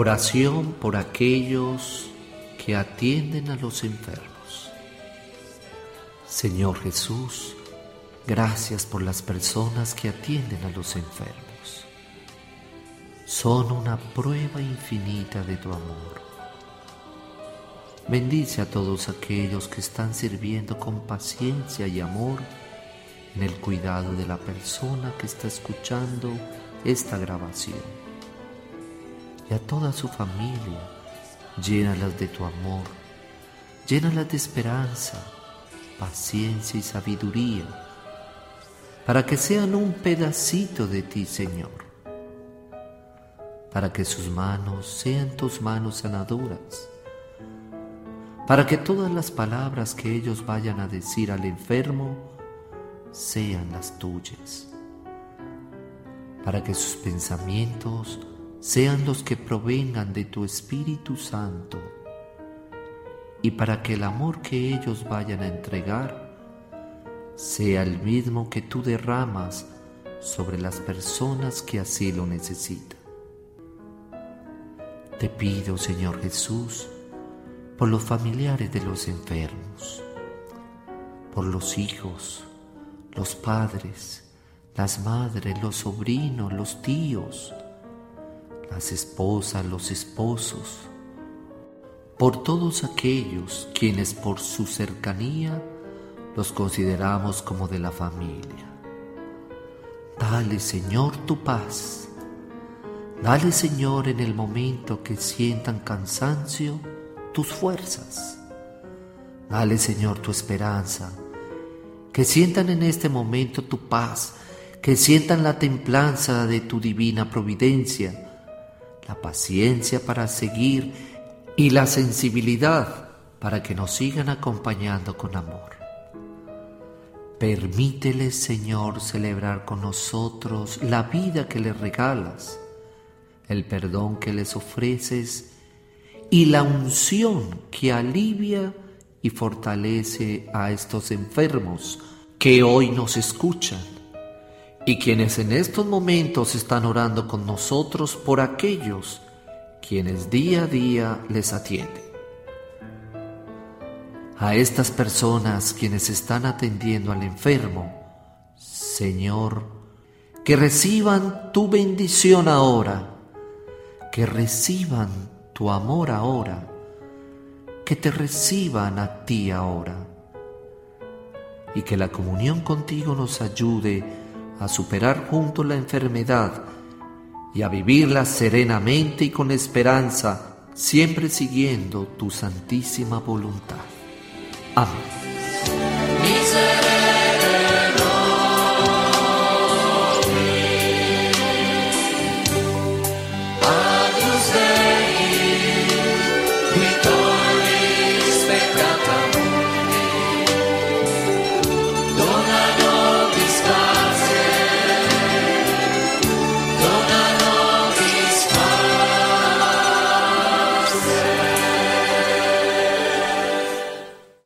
Oración por aquellos que atienden a los enfermos. Señor Jesús, gracias por las personas que atienden a los enfermos. Son una prueba infinita de tu amor. Bendice a todos aquellos que están sirviendo con paciencia y amor en el cuidado de la persona que está escuchando esta grabación y a toda su familia. Llénalas de tu amor, llénalas de esperanza, paciencia y sabiduría, para que sean un pedacito de ti, Señor, para que sus manos sean tus manos sanadoras, para que todas las palabras que ellos vayan a decir al enfermo sean las tuyas, para que sus pensamientos sean los que provengan de tu Espíritu Santo y para que el amor que ellos vayan a entregar sea el mismo que tú derramas sobre las personas que así lo necesitan. Te pido, Señor Jesús, por los familiares de los enfermos, por los hijos, los padres, las madres, los sobrinos, los tíos, las esposas, los esposos, por todos aquellos quienes por su cercanía los consideramos como de la familia. Dale, Señor, tu paz. Dale, Señor, en el momento que sientan cansancio, tus fuerzas. Dale, Señor, tu esperanza. Que sientan en este momento tu paz, que sientan la templanza de tu divina providencia la paciencia para seguir y la sensibilidad para que nos sigan acompañando con amor. Permíteles, Señor, celebrar con nosotros la vida que les regalas, el perdón que les ofreces y la unción que alivia y fortalece a estos enfermos que hoy nos escuchan y quienes en estos momentos están orando con nosotros por aquellos quienes día a día les atienden. A estas personas quienes están atendiendo al enfermo, Señor, que reciban tu bendición ahora, que reciban tu amor ahora, que te reciban a ti ahora, y que la comunión contigo nos ayude a superar juntos la enfermedad y a vivirla serenamente y con esperanza, siempre siguiendo tu santísima voluntad. Amén.